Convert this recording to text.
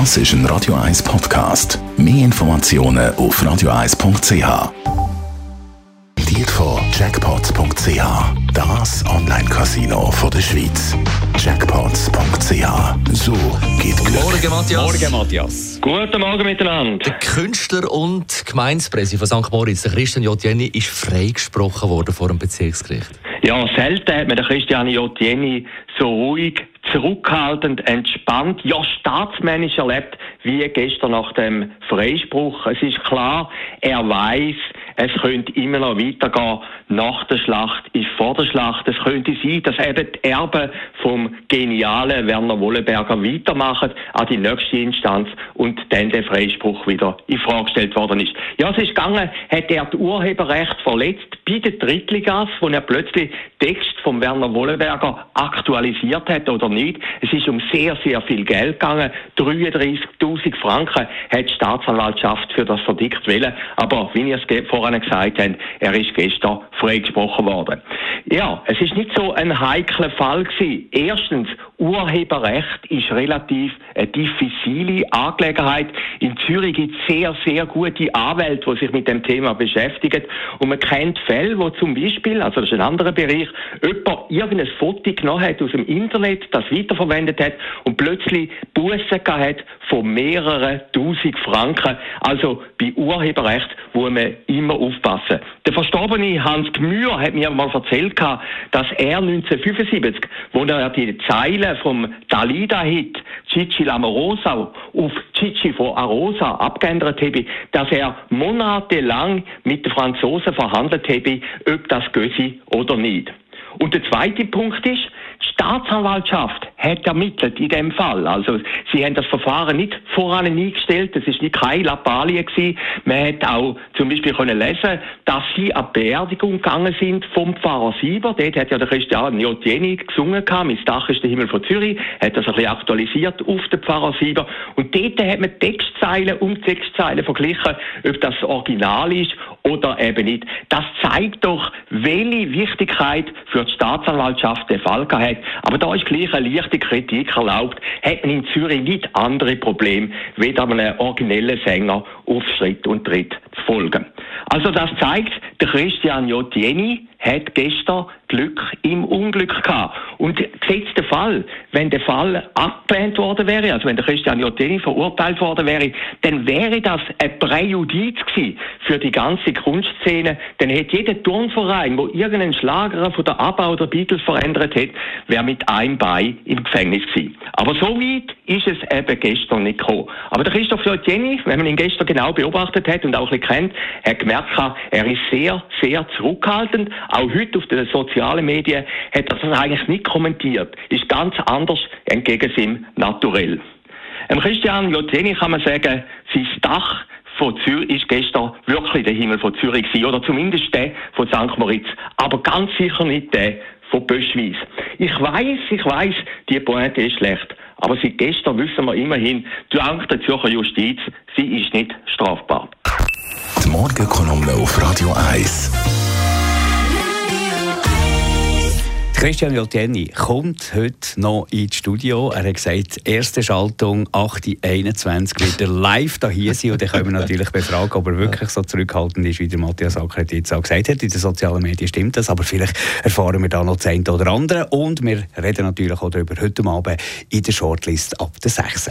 Das ist ein Radio 1 Podcast. Mehr Informationen auf radio1.ch. Diet von Jackpots.ch. Das Online-Casino der Schweiz. Jackpots.ch. So geht Glück. Morgen, Matthias. Morgen, Matthias. Guten Morgen miteinander. Der Künstler und Gemeindepräsident von St. Moritz, der Christian J. Jenny, ist freigesprochen worden vor dem Bezirksgericht. Ja, selten hat man den Christian J. Jenny so ruhig, zurückhaltend, entspannt, ja staatsmännisch erlebt, wie gestern nach dem Freispruch. Es ist klar, er weiß, es könnte immer noch weitergehen. Nach der Schlacht ist vor der Schlacht. Es könnte sein, dass eben die Erben vom genialen Werner Wollenberger weitermachen an die nächste Instanz und dann der Freispruch wieder in Frage gestellt worden ist. Ja, es ist gegangen, hat er das Urheberrecht verletzt bei den Drittligas, wo er plötzlich Text von Werner Wollenberger aktualisiert hat oder nicht. Es ist um sehr, sehr viel Geld gegangen. 33.000 Franken hat die Staatsanwaltschaft für das verdickt wollen. Aber wie ihr es vorhin gesagt habt, er ist gestern freigesprochen worden. Ja, es ist nicht so ein heikler Fall gewesen. Erstens, Urheberrecht ist relativ eine diffizile Angelegenheit. In Zürich gibt es sehr, sehr gute Anwälte, die sich mit dem Thema beschäftigen. Und man kennt Fälle, wo zum Beispiel, also das ist ein anderer Bereich, jemand irgendein Foto genommen hat aus dem Internet, das weiterverwendet hat und plötzlich Bussen hat von mehreren tausend Franken. Also bei Urheberrecht muss man immer aufpassen. Der verstorbene Hans Gmür hat mir mal erzählt, dass er 1975, wo er die Zeilen vom Dalida-Hit Cici Lamorosa auf Cici von Arosa abgeändert habe, dass er monatelang mit den Franzosen verhandelt habe, ob das Gössi oder nicht. Und der zweite Punkt ist, die Staatsanwaltschaft hat ermittelt in dem Fall. Also sie haben das Verfahren nicht voran eingestellt, es ist nicht keine Lappalie gewesen. Man hat auch zum Beispiel können lesen, dass sie an Beerdigung gegangen sind vom Pfarrer Sieber. Dort hat ja der Christian J. Jenny gesungen, «Mein Dach ist der Himmel von Zürich», hat das ein bisschen aktualisiert auf den Pfarrer Sieber. Und dort hat man Textzeilen und Textzeilen verglichen, ob das Original ist oder eben nicht. Das zeigt doch, welche Wichtigkeit für die Staatsanwaltschaft der Fall hat. Aber da ist gleich eine leichte Kritik erlaubt. Hat man in Zürich nicht andere Probleme, wie einem originellen Sänger auf Schritt und Tritt zu folgen. Also das zeigt, der Christian J. Hat gestern Glück im Unglück gehabt. Und gesetzt der Fall, wenn der Fall abgelehnt worden wäre, also wenn der Christian Jotteni verurteilt worden wäre, dann wäre das ein Präjudiz gewesen für die ganze Kunstszene. Dann hätte jeder Turnverein, wo irgendeinen Schlager von der ABBA oder Beatles verändert hätte, wäre mit einem Bein im Gefängnis gewesen. Aber so weit ist es eben gestern nicht gekommen. Aber der Christoph Jotteni, wenn man ihn gestern genau beobachtet hat und auch ein bisschen kennt, hat gemerkt, er ist sehr, sehr zurückhaltend. Auch heute auf den sozialen Medien hat er das eigentlich nicht kommentiert. Ist ganz anders entgegen seinem Naturell. Dem Christian Lozeni kann man sagen, sein Dach von Zürich ist gestern wirklich der Himmel von Zürich gewesen, oder zumindest der von St. Moritz, aber ganz sicher nicht der von Böschweiss. Ich weiß, ich weiß, die Pointe ist schlecht, aber seit gestern wissen wir immerhin, dank der Zürcher Justiz, sie ist nicht strafbar. Die Morgenkolumne auf Radio 1. Christian Joltieni kommt heute noch ins Studio. Er hat gesagt, erste Schaltung 8.21 wird er live da hier sein. Und dann können wir natürlich befragen, ob er wirklich so zurückhaltend ist, wie der Matthias Ackert jetzt auch gesagt hat. In den sozialen Medien stimmt das, aber vielleicht erfahren wir da noch das eine oder andere. Und wir reden natürlich auch darüber heute Abend in der Shortlist ab der 6.